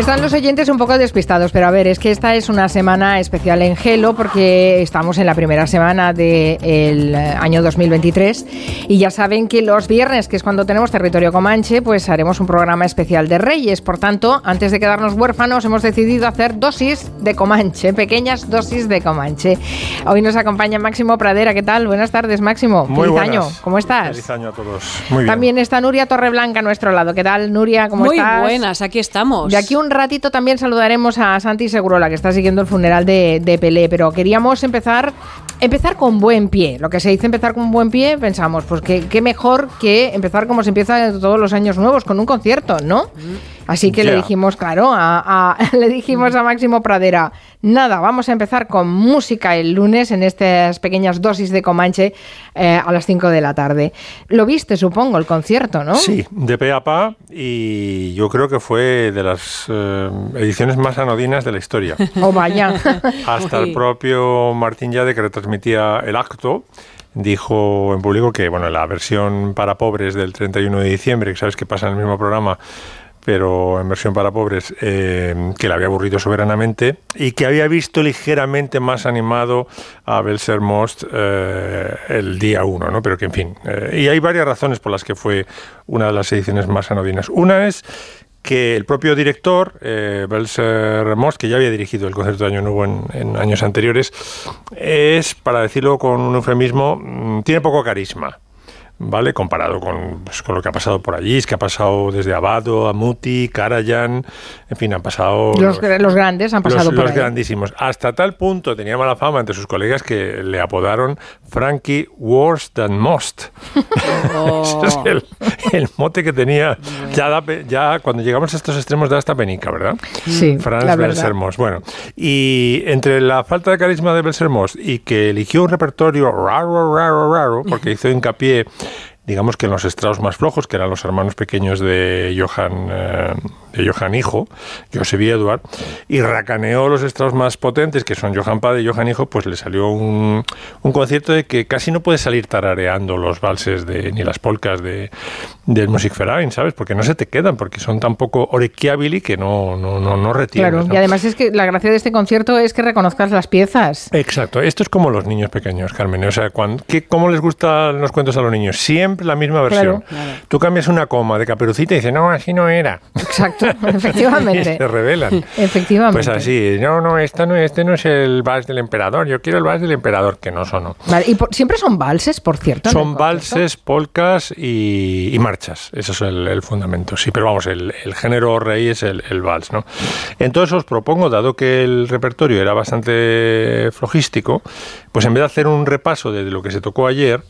Están los oyentes un poco despistados, pero a ver, es que esta es una semana especial en Gelo porque estamos en la primera semana del año 2023 y ya saben que los viernes, que es cuando tenemos territorio comanche, pues haremos un programa especial de Reyes. Por tanto, antes de quedarnos huérfanos, hemos decidido hacer dosis de comanche, pequeñas dosis de comanche. Hoy nos acompaña Máximo Pradera. ¿Qué tal? Buenas tardes, Máximo. Muy Feliz buenas. año. ¿Cómo estás? Feliz año a todos. Muy bien. También está Nuria Torreblanca a nuestro lado. ¿Qué tal, Nuria? ¿Cómo Muy estás? buenas, aquí estamos. De aquí un ratito también saludaremos a Santi Segurola, que está siguiendo el funeral de, de Pelé, pero queríamos empezar, empezar con buen pie. Lo que se dice empezar con buen pie, pensamos, pues que qué mejor que empezar como se empieza todos los años nuevos, con un concierto, ¿no? Así que le dijimos, claro, a, a- le dijimos a Máximo Pradera, nada, vamos a empezar con música el lunes en estas pequeñas dosis de Comanche eh, a las 5 de la tarde. Lo viste, supongo, el concierto, ¿no? Sí, de pe a pa y yo creo que fue de las eh, ediciones más anodinas de la historia. O vaya. Hasta el propio Martín Yade, que retransmitía el acto, dijo en público que bueno, la versión para pobres del 31 de diciembre, que sabes que pasa en el mismo programa, pero en versión para pobres, eh, que le había aburrido soberanamente y que había visto ligeramente más animado a Belser Most eh, el día 1, ¿no? Pero que, en fin, eh, y hay varias razones por las que fue una de las ediciones más anodinas. Una es que el propio director, eh, Belser Most, que ya había dirigido el concierto de Año Nuevo en, en años anteriores, es, para decirlo con un eufemismo, mm, tiene poco carisma. ¿Vale? Comparado con, pues, con lo que ha pasado por allí, es que ha pasado desde Abado, Amuti, Karajan, en fin, han pasado Los, los grandes han pasado los, por los ahí. grandísimos. Hasta tal punto tenía mala fama entre sus colegas que le apodaron Frankie Worse Than Most. Oh. Ese es el, el mote que tenía. Ya, da ya cuando llegamos a estos extremos da hasta penica, ¿verdad? Sí, Franz la. Belsermos. Bueno, y entre la falta de carisma de Belsermos y que eligió un repertorio raro, raro, raro, porque hizo hincapié, digamos que en los estrados más flojos, que eran los hermanos pequeños de Johann, eh, de Johann Hijo, Joseph y Edward, y racaneó los estrados más potentes, que son Johann Padre y Johann Hijo, pues le salió un, un concierto de que casi no puedes salir tarareando los valses de, ni las polcas de, del Musikverein, ¿sabes? Porque no se te quedan, porque son tan poco orecchiabili que no, no, no, no. Claro, y además es que la gracia de este concierto es que reconozcas las piezas. Exacto, esto es como los niños pequeños, Carmen. O sea, cuando, ¿qué, ¿cómo les gustan los cuentos a los niños? Siempre la misma versión. Claro. Tú cambias una coma de caperucita y dices, no, así no era. Exacto, Y efectivamente. se revelan. Efectivamente. Pues así, no, no, esta no, este no es el vals del emperador, yo quiero el vals del emperador, que no sonó. Vale, y por- siempre son valses, por cierto. Son valses, polcas y, y marchas. Eso es el, el fundamento. Sí, pero vamos, el, el género rey es el, el vals, ¿no? Entonces os propongo, dado que el repertorio era bastante flojístico, pues en vez de hacer un repaso de lo que se tocó ayer,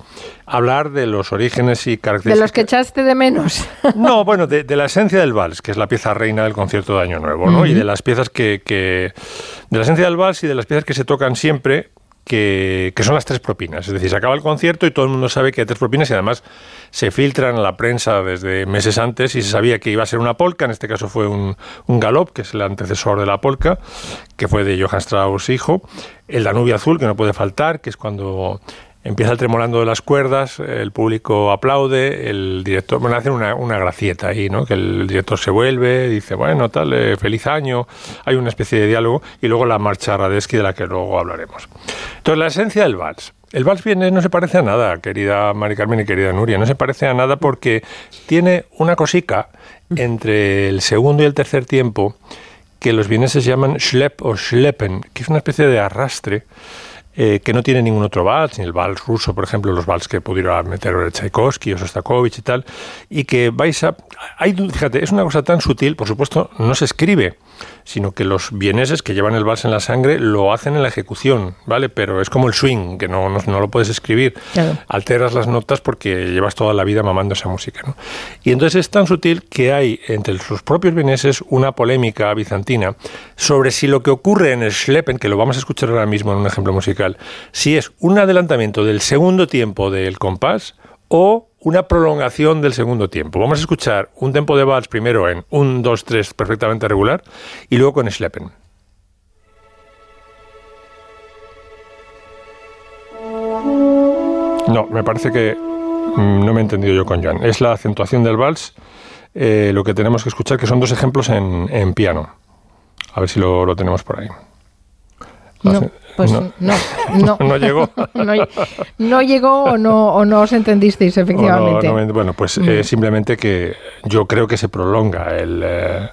hablar de los orígenes y De características. los que echaste de menos. No, bueno, de, de la esencia del vals, que es la pieza reina del concierto de Año Nuevo, ¿no? Y de las piezas que, que- De la esencia del vals y de las piezas que se tocan siempre, que, que son las tres propinas. Es decir, se acaba el concierto y todo el mundo sabe que hay tres propinas y además se filtran a la prensa desde meses antes y se sabía que iba a ser una polka, en este caso fue un, un galop, que es el antecesor de la polka, que fue de Johann Strauss hijo, el Danubio Azul, que no puede faltar, que es cuando Empieza el tremolando de las cuerdas, el público aplaude, el director, bueno, hacen una, una gracieta ahí, ¿no? Que el director se vuelve, dice, bueno, tal, eh, feliz año, hay una especie de diálogo, y luego la marcha Radesky de la que luego hablaremos. Entonces, la esencia del vals. El vals viene, no se parece a nada, querida Mari Carmen y querida Nuria, no se parece a nada porque tiene una cosica entre el segundo y el tercer tiempo que los vieneses llaman schlepp o schleppen, que es una especie de arrastre eh, que no tiene ningún otro vals, ni el vals ruso, por ejemplo, los vals que pudiera meter Tchaikovsky o Sostakovich y tal, y que vais a... Hay, fíjate, es una cosa tan sutil, por supuesto, no se escribe, sino que los vieneses que llevan el vals en la sangre lo hacen en la ejecución, ¿vale? Pero es como el swing, que no, no, no lo puedes escribir. Claro. Alteras las notas porque llevas toda la vida mamando esa música, ¿no? Y entonces es tan sutil que hay entre sus propios vieneses una polémica bizantina sobre si lo que ocurre en el Schleppen, que lo vamos a escuchar ahora mismo en un ejemplo musical, si es un adelantamiento del segundo tiempo del compás o una prolongación del segundo tiempo. Vamos a escuchar un tempo de vals primero en 1, 2, 3 perfectamente regular y luego con Schleppen. No, me parece que mm, no me he entendido yo con Joan. Es la acentuación del vals eh, lo que tenemos que escuchar, que son dos ejemplos en, piano. A ver si lo tenemos por ahí. No, pues no, no, no, llegó. no, llegó o no, o no os entendisteis, efectivamente. bueno, pues eh, simplemente que yo creo que se prolonga el, eh,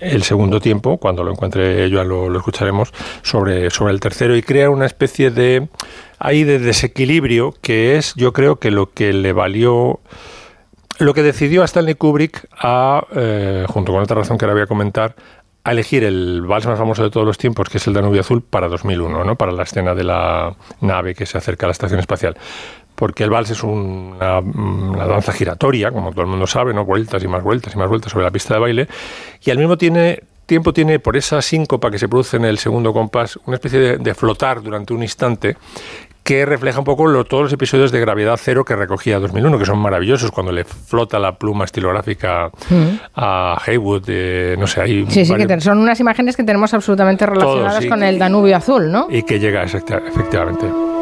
el segundo tiempo, cuando lo encuentre yo lo, lo, escucharemos, sobre, sobre el tercero y crea una especie de, ahí de desequilibrio que es, yo creo que lo que le valió lo que decidió a Stanley Kubrick a, eh, junto con otra razón que ahora voy a comentar, a elegir el vals más famoso de todos los tiempos, que es el Danubio Azul, para 2001, ¿no? para la escena de la nave que se acerca a la estación espacial. Porque el vals es una, danza giratoria, como todo el mundo sabe, ¿no? vueltas y más vueltas y más vueltas sobre la pista de baile, y al mismo tiene, tiempo tiene, por esa síncopa que se produce en el segundo compás, una especie de flotar durante un instante que refleja un poco todos los episodios de gravedad cero que recogía 2001, que son maravillosos, cuando le flota la pluma estilográfica mm. a Haywood, no sé, ahí... Sí, sí, que son unas imágenes que tenemos absolutamente relacionadas con el Danubio Azul, ¿no? Y que llega, efectivamente.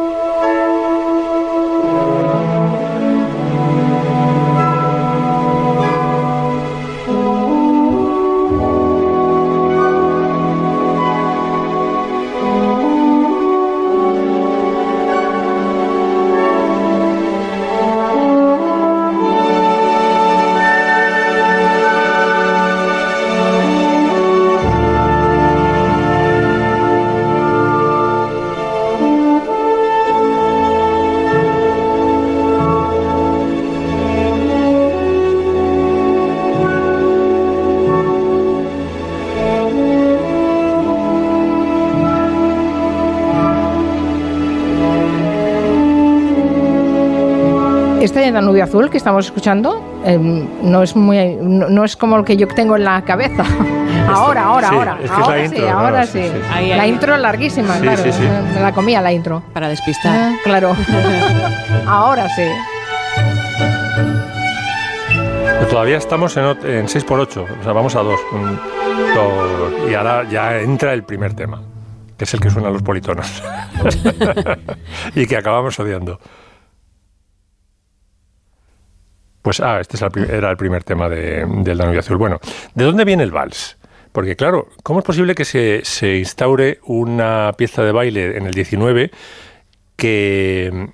Danubio Azul que estamos escuchando em, no es muy no, es como el que yo tengo en la cabeza. ahora, ahora, ahora. ahora sí, ahora sí. la intro larguísima, claro. Me la comía la intro. Para despistar. Ah, claro. ahora sí. todavía estamos en, en 6x8, o sea, vamos a 2. Y ahora ya entra el primer tema, que es el que suena a los politonos. y que acabamos odiando. Pues, ah, este era el primer tema del Danubio Azul. Bueno, ¿de dónde viene el vals? Porque, claro, ¿cómo es posible que se, se instaure una pieza de baile en el 19 que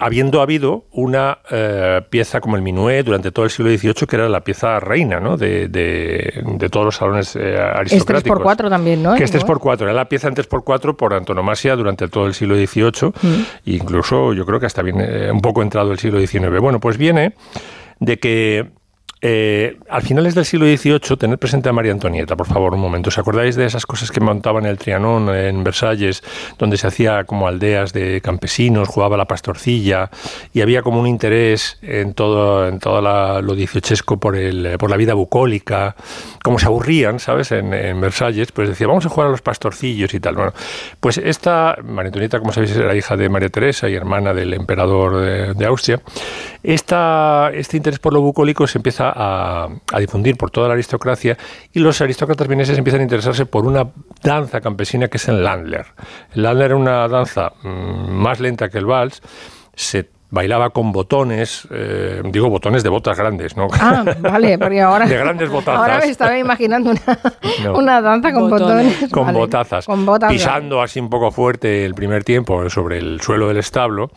habiendo habido una eh, pieza como el minué durante todo el siglo XVIII, que era la pieza reina ¿no? de, de, todos los salones eh, aristocráticos. Es 3x4 también, ¿no? Que es 3x4, era la pieza en 3x4 por antonomasia durante todo el siglo XVIII, mm. incluso yo creo que hasta viene un poco entrado el siglo XIX. Bueno, pues viene de que eh, al finales del siglo XVIII, tener presente a María Antonieta, por favor, un momento. ¿Os acordáis de esas cosas que montaban en el Trianón, en Versalles, donde se hacía como aldeas de campesinos, jugaba la pastorcilla y había como un interés en todo, en todo lo dieciochesco por, el, por la vida bucólica? Como se aburrían, ¿sabes? En, Versalles, pues decía, vamos a jugar a los pastorcillos y tal. Bueno, pues esta, María Antonieta, como sabéis, era hija de María Teresa y hermana del emperador de, de Austria. Esta, este interés por lo bucólico se empieza a, difundir por toda la aristocracia y los aristócratas vieneses empiezan a interesarse por una danza campesina que es el Landler. El Landler era una danza mm, más lenta que el vals, se bailaba con botones, eh, digo botones de botas grandes, ¿no? Ah, vale, porque ahora... De grandes botazas. Ahora me estaba imaginando una, danza con botones. con botazas. Con pisando así un poco fuerte el primer tiempo sobre el suelo del establo.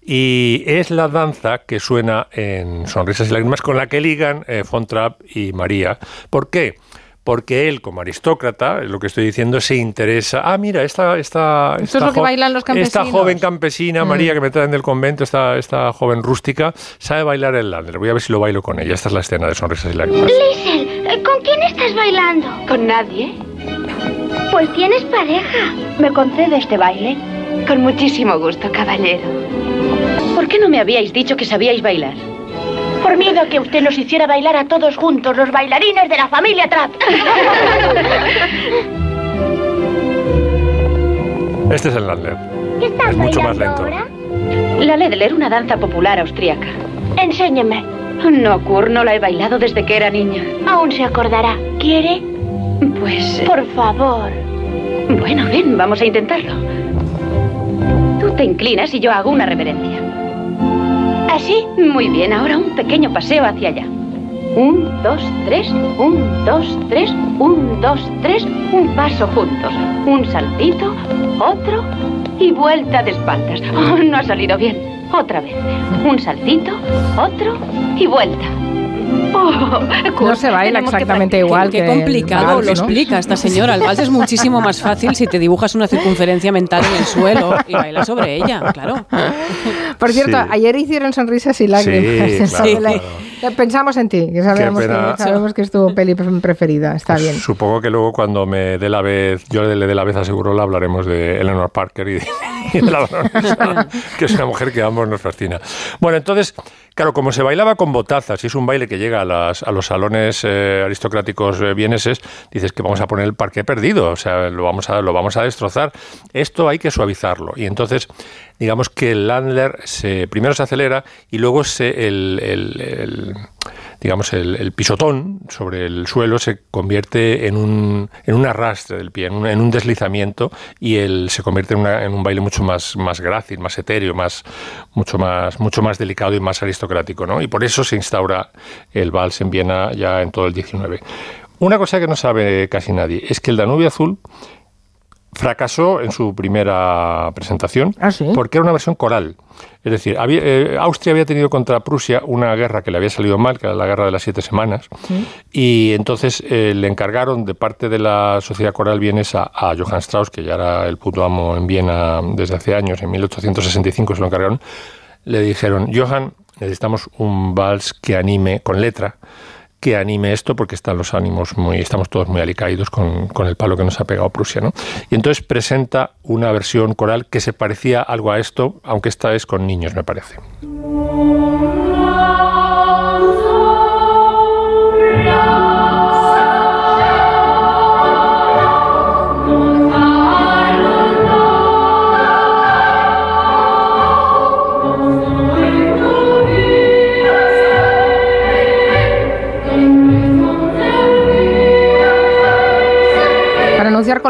Y es la danza que suena en Sonrisas y Lágrimas con la que ligan eh, Fontrap y María. ¿Por qué? Porque él, como aristócrata, lo que estoy diciendo, se interesa. Ah, mira, esta, esta, esta, esta joven campesina, mm. María, que me traen del convento, esta, esta joven rústica, sabe bailar el lander. Voy a ver si lo bailo con ella. Esta es la escena de Sonrisas y Lágrimas. Liesel, ¿con quién estás bailando? ¿Con nadie? Pues tienes pareja. ¿Me concede este baile? Con muchísimo gusto, caballero. ¿Por qué no me habíais dicho que sabíais bailar? Por miedo a que usted nos hiciera bailar a todos juntos, los bailarines de la familia Trapp. Este es el Ladler. es mucho más lento. La Ledler, una danza popular austríaca. Enséñeme. No, Kur, no la he bailado desde que era niña. Aún se acordará. ¿Quiere? Pues... Por favor. Bueno, ven, vamos a intentarlo. Tú te inclinas y yo hago una reverencia. ¿Así? Muy bien, ahora un pequeño paseo hacia allá. Un, dos, tres, un, dos, tres, un, dos, tres, un paso juntos. Un saltito, otro y vuelta de espaldas. Oh, no ha salido bien. Otra vez. Un saltito, otro y vuelta. No se baila exactamente igual. Qué, complicado lo explica esta señora. El vals es muchísimo más fácil si te dibujas una circunferencia mental en el suelo y bailas sobre ella, claro. Por cierto, ayer hicieron sonrisas y lágrimas. Sí, Pensamos en ti, que sabemos, que sabemos que es tu peli preferida. Está pues bien. Supongo que luego cuando me dé la vez, yo le dé la vez a Segurola, hablaremos de Eleanor Parker y de, la que es una mujer que a ambos nos fascina. Bueno, entonces, claro, como se bailaba con botazas y es un baile que llega a, las, a los salones eh, aristocráticos eh, vieneses, dices que vamos a poner el parque perdido, o sea, lo vamos a, lo vamos a destrozar. Esto hay que suavizarlo. Y entonces digamos que el Landler se, primero se acelera y luego se, el, digamos el, pisotón sobre el suelo se convierte en un, en un arrastre del pie, en un, deslizamiento y él se convierte en, en, un baile mucho más, más grácil, más etéreo, más, mucho, más, mucho más delicado y más aristocrático. ¿no? Y por eso se instaura el vals en Viena ya en todo el 19. Una cosa que no sabe casi nadie es que el Danubio Azul fracasó en su primera presentación ¿Ah, porque era una versión coral. Es decir, eh, Austria había tenido contra Prusia una guerra que le había salido mal, que era la guerra de las siete semanas, y entonces eh, le encargaron de parte de la sociedad coral vienesa a Johann Strauss, que ya era el puto amo en Viena desde hace años, en 1865 se lo encargaron, le dijeron, Johann, necesitamos un vals que anime con letra, que anime esto porque están los ánimos muy, estamos todos muy alicaídos con, con, el palo que nos ha pegado Prusia, ¿no? Y entonces presenta una versión coral que se parecía algo a esto, aunque esta es con niños, me parece.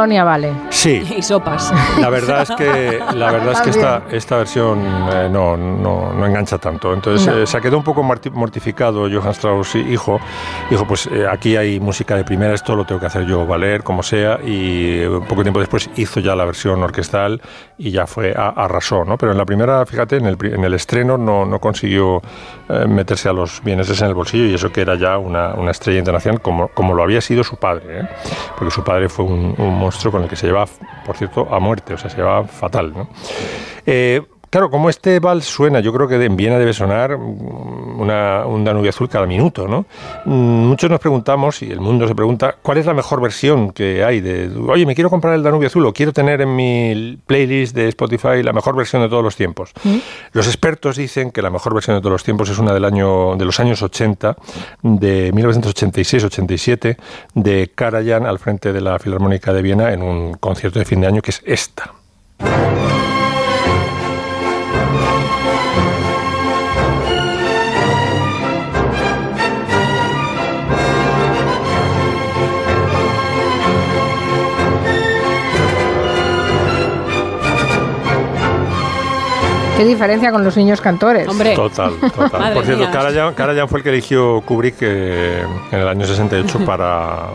colonia vale. Sí. Y sopas. La verdad es que, la verdad es que esta, esta versión eh, no, no, no, engancha tanto. Entonces eh, se quedó un poco mortificado Johann Strauss, hijo. Dijo, pues eh, aquí hay música de primera, esto lo tengo que hacer yo valer, como sea. Y un poco tiempo después hizo ya la versión orquestal y ya fue, a, arrasó, ¿no? Pero en la primera, fíjate, en el, en el estreno no, no consiguió meterse a los bieneses en el bolsillo y eso que era ya una, una estrella internacional como, como lo había sido su padre, porque su padre fue un, un monstruo con el que se lleva, por cierto, a muerte, o sea, se lleva fatal. ¿no? Eh, Claro, como este vals suena, yo creo que en Viena debe sonar una, un Danubio azul cada minuto, ¿no? Mm, muchos nos preguntamos, y el mundo se pregunta, ¿cuál es la mejor versión que hay de, oye, me quiero comprar el Danubio azul o quiero tener en mi playlist de Spotify la mejor versión de todos los tiempos? ¿Mm? Los expertos dicen que la mejor versión de todos los tiempos es una del año, de los años 80, de 1986-87, de Karajan al frente de la Filarmónica de Viena en un concierto de fin de año que es esta. Qué diferencia con los niños cantores. Hombre. Total, total. Por cierto, Karajan, fue el que eligió Kubrick eh, en el año 68 para,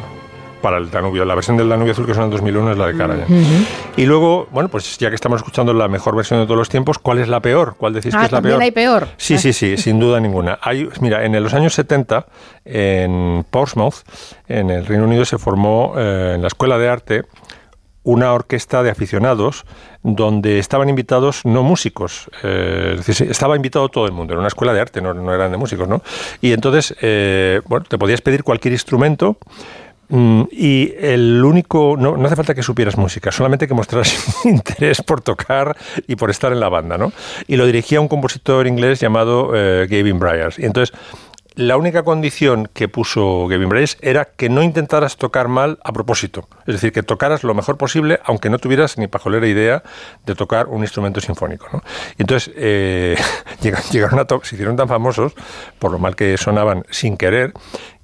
para el Danubio. La versión del Danubio Azul que suena en 2001 es la de Karajan. Y luego, bueno, pues ya que estamos escuchando la mejor versión de todos los tiempos, ¿cuál es la peor? ¿Cuál decís que ah, es la peor? hay peor? Sí, sí, sí, sin duda ninguna. Hay, mira, en los años 70, en Portsmouth, en el Reino Unido, se formó eh, en la Escuela de Arte una orquesta de aficionados donde estaban invitados no músicos, eh, es decir, estaba invitado todo el mundo, era una escuela de arte, no, eran de músicos, ¿no? Y entonces, eh, bueno, te podías pedir cualquier instrumento mm, y el único, no, hace falta que supieras música, solamente que mostraras interés por tocar y por estar en la banda, ¿no? Y lo dirigía un compositor inglés llamado eh, Gavin Bryars. Y entonces la única condición que puso Gavin Bryce era que no intentaras tocar mal a propósito. Es decir, que tocaras lo mejor posible, aunque no tuvieras ni pajolera idea de tocar un instrumento sinfónico. ¿no? Y entonces eh, llegaron a se hicieron tan famosos por lo mal que sonaban sin querer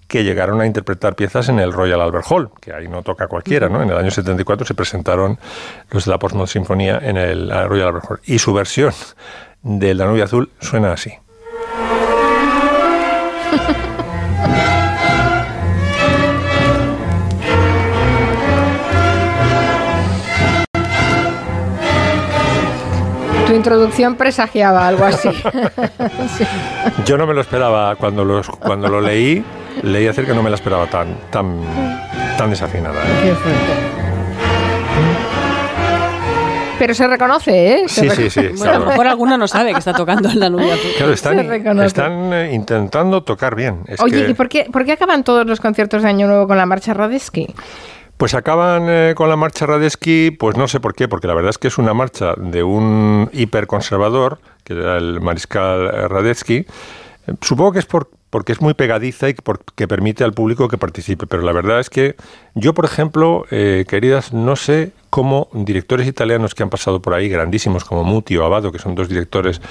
que llegaron a interpretar piezas en el Royal Albert Hall, que ahí no toca cualquiera, ¿no? En el año 74 se presentaron los de la Portsmouth Sinfonía en el Royal Albert Hall. Y su versión del Danubio Azul suena así. Tu introducción presagiaba algo así. Yo no me lo esperaba cuando, los, cuando lo leí. Leí acerca, no me la esperaba tan, tan, tan desafinada. ¿eh? Pero se reconoce, ¿eh? Se Sí, sí, sí. Bueno, a lo mejor alguno no sabe que está tocando el Danubio. Claro, están, eh, intentando tocar bien. Es Oye, que- ¿y por qué, por qué acaban todos los conciertos de Año Nuevo con la marcha Radetzky? Pues acaban eh, con la marcha Radetzky, pues no sé por qué, porque la verdad es que es una marcha de un hiperconservador, que era el mariscal eh, Radetzky. Supongo que es por, porque es muy pegadiza y porque permite al público que participe, pero la verdad es que yo, por ejemplo, eh, queridas, no sé cómo directores italianos que han pasado por ahí, grandísimos como Muti o Abado, que son dos directores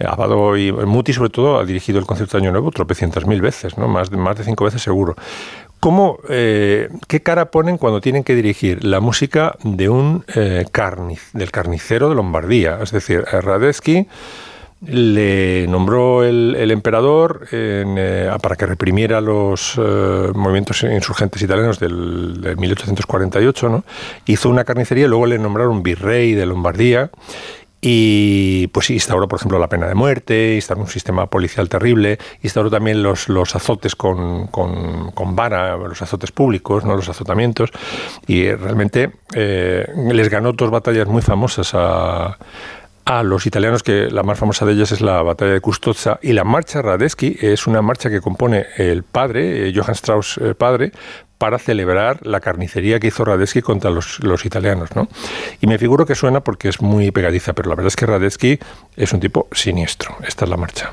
eh, Abado y Muti, sobre todo, ha dirigido el concierto de Año Nuevo tropecientas mil veces, ¿no? más, de, más de cinco veces seguro. ¿Cómo, eh, ¿Qué cara ponen cuando tienen que dirigir la música de un eh, del carnicero de Lombardía? Es decir, Radetzky le nombró el, el emperador eh, para que reprimiera los eh, movimientos insurgentes italianos del, del 1848, ¿no? Hizo una carnicería y luego le nombraron virrey de Lombardía y pues instauró, por ejemplo, la pena de muerte, instauró un sistema policial terrible, instauró también los, los azotes con, con, con vara, los azotes públicos, no los azotamientos, y eh, realmente les ganó dos batallas muy famosas a, a los italianos, que la más famosa de ellas es la batalla de Custozza, y la marcha Radetzky es una marcha que compone el padre, eh, Johann Strauss eh, padre, para celebrar la carnicería que hizo Radetzky contra los, los italianos. ¿no? Y me figuro que suena porque es muy pegadiza, pero la verdad es que Radetzky es un tipo siniestro. Esta es la marcha.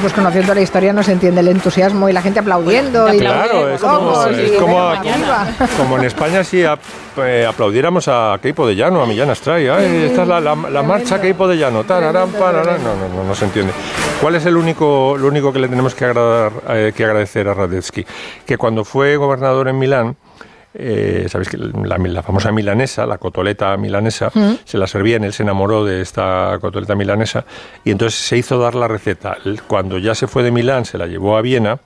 Pues conociendo la historia no se entiende el entusiasmo y la gente aplaudiendo. y Claro, es como, es como, en España si eh, aplaudiéramos a Keipo de Llano, a Millán Astray. Ay, esta es la, la- la marcha Keipo de Llano. tararán, pararán. No, no, no, no se entiende. ¿Cuál es el único, lo único que le tenemos que, agradar, eh, que agradecer a Radetzky? Que cuando fue gobernador en Milán, eh, sabéis que la, la famosa milanesa, la cotoleta milanesa, se la servían, él se enamoró de esta cotoleta milanesa y entonces se hizo dar la receta. Cuando ya se fue de Milán, se la llevó a Viena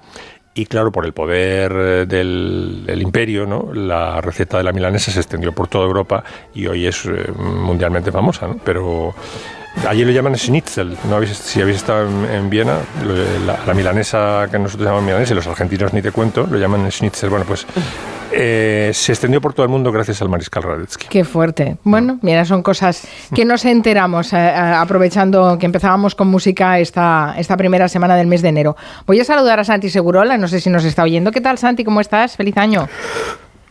y claro, por el poder eh, del, del imperio, ¿no? la receta de la milanesa se extendió por toda Europa y hoy es eh, mundialmente famosa. ¿no? Pero allí lo llaman schnitzel. ¿no? Habéis- si habéis estado en, en Viena, lo- la, la milanesa que nosotros llamamos milanesa, y los argentinos ni te cuento, lo llaman schnitzel. Bueno, pues eh, se extendió por todo el mundo gracias al mariscal Radetzky. Qué fuerte. Bueno, mira, son cosas que nos enteramos eh, eh, aprovechando que empezábamos con música esta, esta primera semana del mes de enero. Voy a saludar a Santi Segurola, no sé si nos está oyendo. ¿Qué tal, Santi? ¿Cómo estás? Feliz año.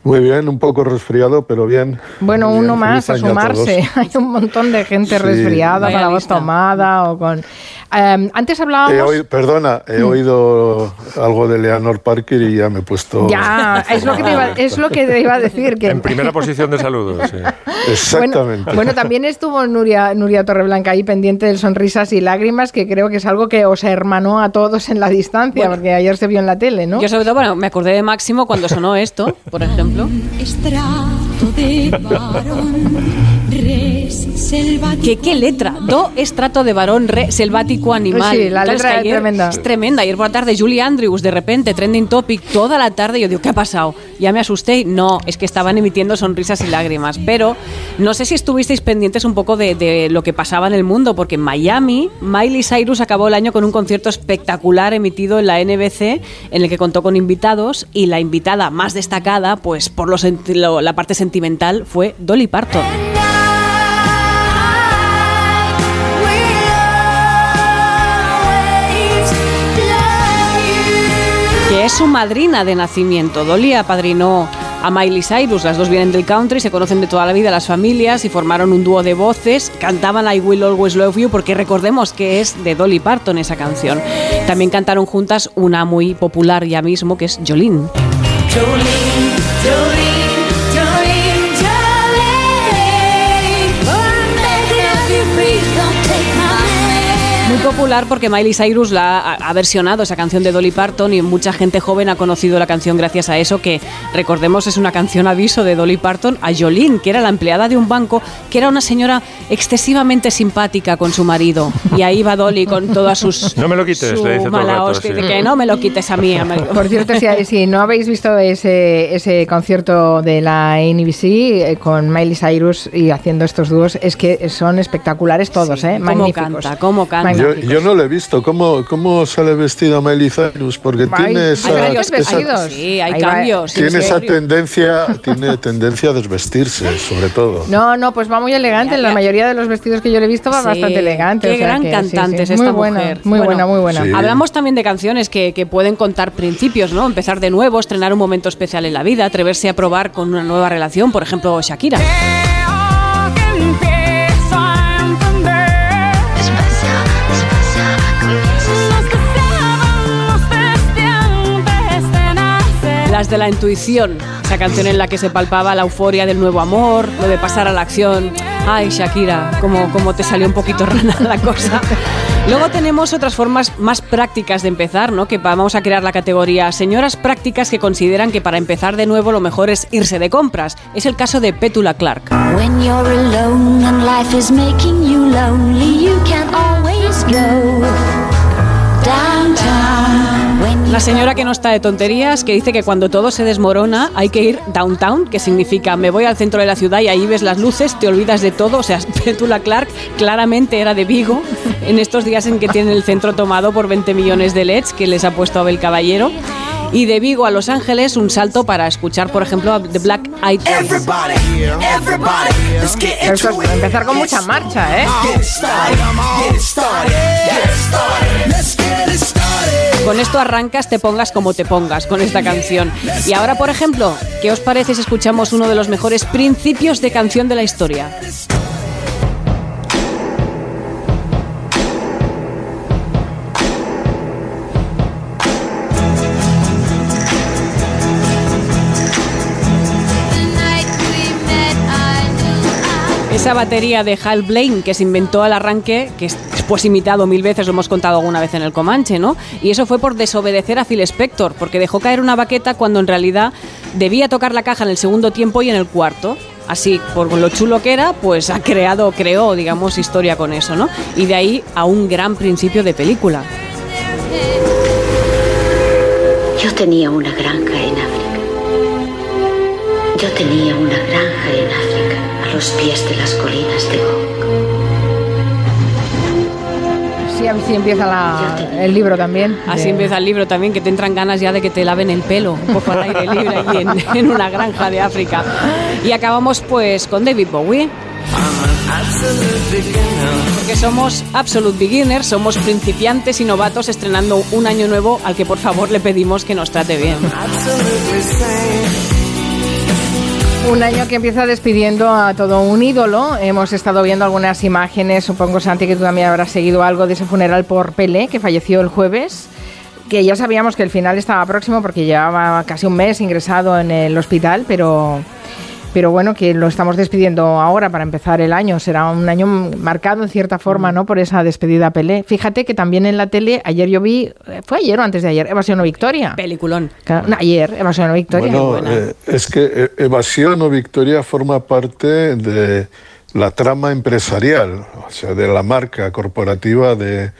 Muy bien, un poco resfriado, pero bien. Bueno, uno más a sumarse. Hay un montón de gente Sí. resfriada, con la voz tomada o con... Eh, antes He hablábamos... oído- perdona, he oído algo de Leonor Parker y ya me he puesto. Ya, es lo que te iba, es lo que te iba a decir. Que En primera posición de saludos. sí. Exactamente. Bueno, bueno, también estuvo Nuria, Nuria Torreblanca ahí pendiente del sonrisas y lágrimas, que creo que es algo que os hermanó a todos en la distancia, porque ayer se vio en la tele, ¿no? Yo sobre todo, bueno, me acordé de Máximo cuando sonó esto, por ejemplo. Estrato de varón, selvático. ¿Qué, letra? Do estrato de varón re selvático animal. Sí, la letra que es ayer- tremenda. Es tremenda. Ayer por la tarde, Julie Andrews, de repente, trending topic, toda la tarde. Yo digo, ¿qué ha pasado? Ya me asusté. No, es que estaban emitiendo sonrisas y lágrimas. Pero no sé si estuvisteis pendientes un poco de, de lo que pasaba en el mundo, porque en Miami, Miley Cyrus acabó el año con un concierto espectacular emitido en la NBC, en el que contó con invitados. Y la invitada más destacada, pues por lo- la parte sentimental, fue Dolly Parton. Su madrina de nacimiento. Dolly apadrinó a Miley Cyrus, las dos vienen del country, se conocen de toda la vida las familias y formaron un dúo de voces, cantaban I Will Always Love You porque recordemos que es de Dolly Parton esa canción. También cantaron juntas una muy popular ya mismo que es Jolene. Muy popular porque Miley Cyrus la ha, ha versionado esa canción de Dolly Parton y mucha gente joven ha conocido la canción gracias a eso que recordemos es una canción aviso de Dolly Parton a Jolene, que era la empleada de un banco, que era una señora excesivamente simpática con su marido y ahí va Dolly con todas sus No me lo quites, su le dice todo el mala rato, hostia, sí. de que no me lo quites a mí. a. Por cierto, si, si no habéis visto ese, ese concierto de la NBC eh, con Miley Cyrus y haciendo estos dúos, es que son espectaculares todos, ¿eh? Cómo Magníficos. canta, cómo canta. Yo, no lo he visto. ¿Cómo, cómo sale vestida Miley Cyrus? Porque Hay- tiene hay esa, varios esa- vestidos. Sí, hay cambios. tiene sí. esa tendencia, tiene tendencia a desvestirse, sobre todo. No, no, pues va muy elegante. Ya, La mayoría de los vestidos que yo le he visto va Sí, bastante elegante. Qué o sea gran que, cantante sí. es esta muy buena, mujer. Muy Bueno, buena, muy buena. Sí. Hablamos también de canciones que, que pueden contar principios, ¿no? Empezar de nuevo, estrenar un momento especial en la vida, atreverse a probar con una nueva relación, por ejemplo, Shakira. De la intuición, esa canción en la que se palpaba la euforia del nuevo amor, lo de pasar a la acción. Ay, Shakira, como, como te salió un poquito rana la cosa. Luego tenemos otras formas más prácticas de empezar, ¿no? Que vamos a crear la categoría señoras prácticas que consideran que para empezar de nuevo lo mejor es irse de compras. Es el caso de Petula Clark. Downtown. When La señora que no está de tonterías, que dice que cuando todo se desmorona hay que ir downtown, que significa me voy al centro de la ciudad y ahí ves las luces, te olvidas de todo. O sea, Petula Clark claramente era de Vigo en estos días en que tiene el centro tomado por 20 millones de LEDs que les ha puesto Abel Caballero. Y de Vigo a Los Ángeles, un salto para escuchar, por ejemplo, a The Black Eyed Peas. Es empezar con mucha marcha, ¿eh? Con esto arrancas, te pongas como te pongas con esta canción. Y ahora, por ejemplo, ¿qué os parece si escuchamos uno de los mejores principios de canción de la historia? Esa batería de Hal Blaine que se inventó al arranque, que es después imitado mil veces, lo hemos contado alguna vez en el Comanche, ¿no? Y eso fue por desobedecer a Phil Spector, porque dejó caer una baqueta cuando en realidad debía tocar la caja en el segundo tiempo y en el cuarto. Así, por lo chulo que era, pues ha creado, creó, digamos, historia con eso, ¿no? Y de ahí a un gran principio de película. Yo tenía una granja en. Yo tenía una granja en África, a los pies de las colinas de Gog. Sí, así empieza la- el libro también. Así de- empieza el libro también, que te entran ganas ya de que te laven el pelo, un poco al aire libre allí en, en una granja de África. Y acabamos pues con David Bowie. Porque somos absolute beginners, somos principiantes y novatos estrenando un año nuevo al que por favor le pedimos que nos trate bien. Un año que empieza despidiendo a todo un ídolo. Hemos estado viendo algunas imágenes, supongo Santi que tú también habrás seguido algo de ese funeral por Pelé, que falleció el jueves, que ya sabíamos que el final estaba próximo porque llevaba casi un mes ingresado en el hospital, pero, pero bueno, que lo estamos despidiendo ahora para empezar el año. Será un año marcado en cierta forma, ¿no? Por esa despedida a Pelé. Fíjate que también en la tele, ayer yo vi, eh, fue ayer o antes de ayer, Evasión o Victoria. Peliculón. Claro, no, ayer, Evasión o Victoria. Bueno, eh, es que eh, Evasión o Victoria forma parte de la trama empresarial, o sea, de la marca corporativa de,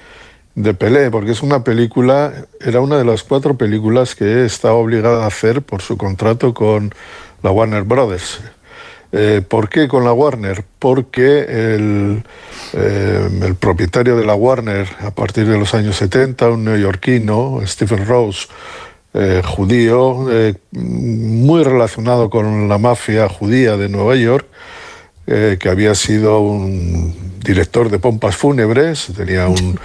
de Pelé, porque es una película, era una de las cuatro películas que estaba obligada a hacer por su contrato con Warner Brothers. Eh, ¿Por qué con la Warner? Porque el, eh, propietario de la Warner a partir de los años 70, un neoyorquino, Stephen Rose, eh, judío, eh, muy relacionado con la mafia judía de Nueva York, que había sido un director de pompas fúnebres, tenía un-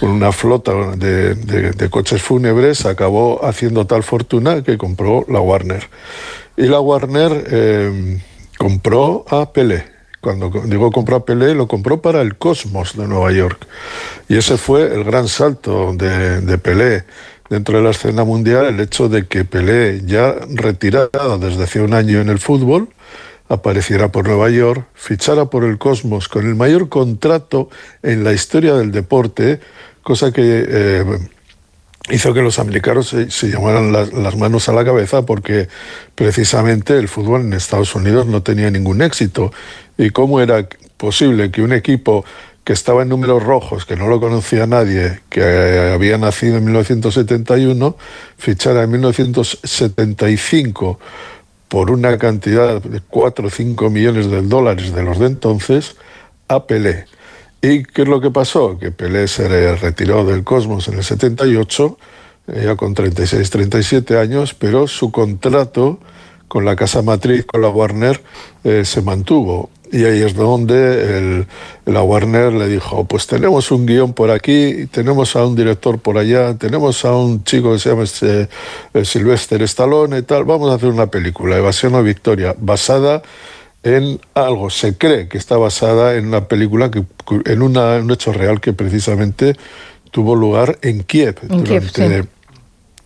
una flota de coches fúnebres, acabó haciendo tal fortuna que compró la Warner. Y la Warner eh, compró a Pelé. Cuando digo compró a Pelé, lo compró para el Cosmos de Nueva York. Y ese fue el gran salto de, de Pelé dentro de la escena mundial, el hecho de que Pelé, ya retirado desde hace un año en el fútbol, apareciera por Nueva York, fichara por el Cosmos con el mayor contrato en la historia del deporte, cosa que eh, hizo que los americanos se, se llamaran las, las manos a la cabeza porque precisamente el fútbol en Estados Unidos no tenía ningún éxito. ¿Y cómo era posible que un equipo que estaba en números rojos, que no lo conocía nadie, que había nacido en 1971, fichara en 1975 por una cantidad de 4 o 5 millones de dólares de los de entonces a Pelé. ¿Y qué es lo que pasó? Que Pelé se retiró del Cosmos en el 78, eh, ya con 36, 37 años, pero su contrato con la casa matriz, con la Warner, eh, se mantuvo. Y ahí es donde el, la Warner le dijo, pues tenemos un guion por aquí, tenemos a un director por allá, tenemos a un chico que se llama este, eh, Sylvester Stallone y tal, vamos a hacer una película, Evasión o Victoria, basada en algo, se cree que está basada en una película, que, en una- un hecho real que precisamente tuvo lugar en Kiev En Kiev, durante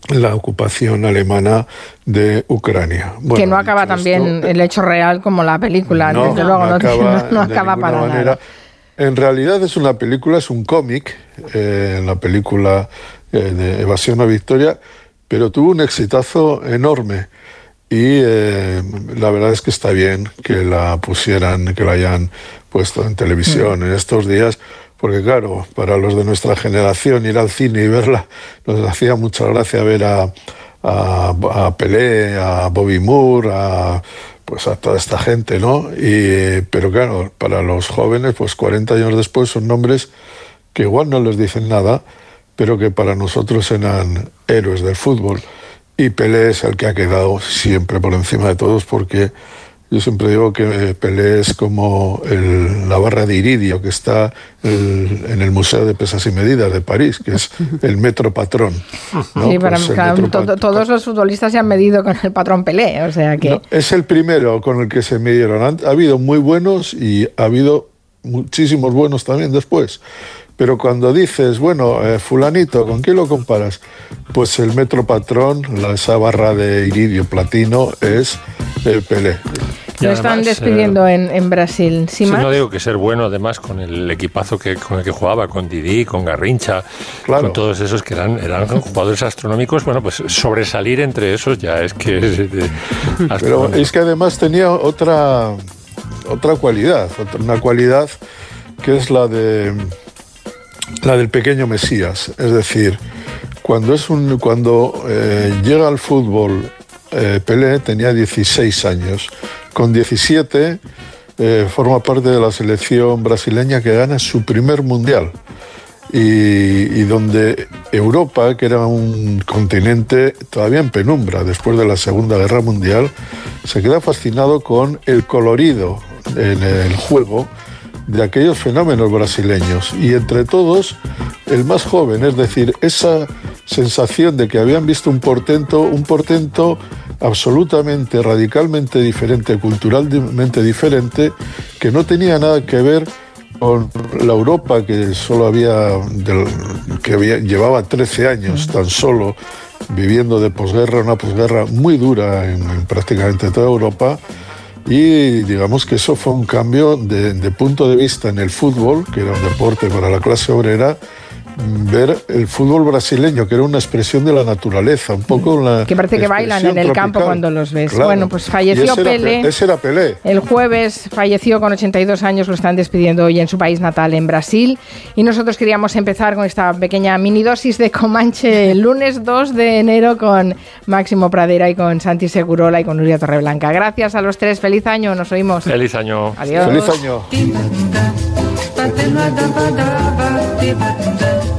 la ocupación alemana de Ucrania. que no acaba también esto, el hecho real como la película, no, desde luego, no no, acaba, no- acaba para manera. nada. En realidad es una película, es un cómic, eh, en la película eh, de Evasión a Victoria, pero tuvo un exitazo enorme. Y eh, la verdad es que está bien que la pusieran, que la hayan puesto en televisión en estos días, porque claro, para los de nuestra generación ir al cine y verla nos hacía mucha gracia ver a, a, a Pelé, a Bobby Moore, a pues a toda esta gente, ¿no? Y, pero claro, para los jóvenes, pues 40 años después son nombres que igual no les dicen nada, pero que para nosotros eran héroes del fútbol. Y Pelé es el que ha quedado siempre por encima de todos porque yo siempre digo que Pelé es como el- la barra de iridio que está el- en el Museo de Pesas y Medidas de París, que es el metro patrón. ¿no? Sí, para- Pues claro, metro to- todos los futbolistas se han medido con el patrón Pelé, o sea que... no, es el primero con el que se midieron. Ha habido muy buenos y ha habido muchísimos buenos también después. Pero cuando dices, bueno, eh, fulanito, ¿con quién lo comparas? Pues el metro patrón, la, esa barra de iridio platino, es el Pelé. Y Lo están además, despidiendo en, en Brasil. ¿Sí, Sí, más? no digo que ser bueno, además, con el equipazo que, con el que jugaba, con Didi, con Garrincha, Claro. con todos esos que eran, eran jugadores astronómicos. Bueno, pues sobresalir entre esos ya es que es de- Pero es que además tenía otra, otra cualidad, otra- una cualidad que es la de la del pequeño Mesías. Es decir, cuando, es un, cuando eh, llega al fútbol, eh, Pelé tenía 16 años. Con 17 eh, forma parte de la selección brasileña que gana su primer mundial. Y, y donde Europa, que era un continente todavía en penumbra después de la Segunda Guerra Mundial, se queda fascinado con el colorido en el juego de aquellos fenómenos brasileños. Y entre todos, el más joven, es decir, esa sensación de que habían visto un portento, un portento absolutamente, radicalmente diferente, culturalmente diferente, que no tenía nada que ver con la Europa que solo había, que había- llevaba 13 años tan solo viviendo de posguerra, una posguerra muy dura en, en prácticamente toda Europa. Y digamos que eso fue un cambio de, punto de vista en el fútbol, que era un deporte para la clase obrera, ver el fútbol brasileño, que era una expresión de la naturaleza, un poco la Que parece que bailan en el campo cuando los ves. Bueno, pues falleció Pele. Ese era Pelé. El jueves falleció con 82 años, lo están despidiendo hoy en su país natal, en Brasil. Y nosotros queríamos empezar con esta pequeña mini dosis de Comanche el lunes 2 de enero con Máximo Pradera y con Santi Segurola y con Nuria Torreblanca. Gracias a los tres. Feliz año, nos oímos. Feliz año. Adiós. Feliz año.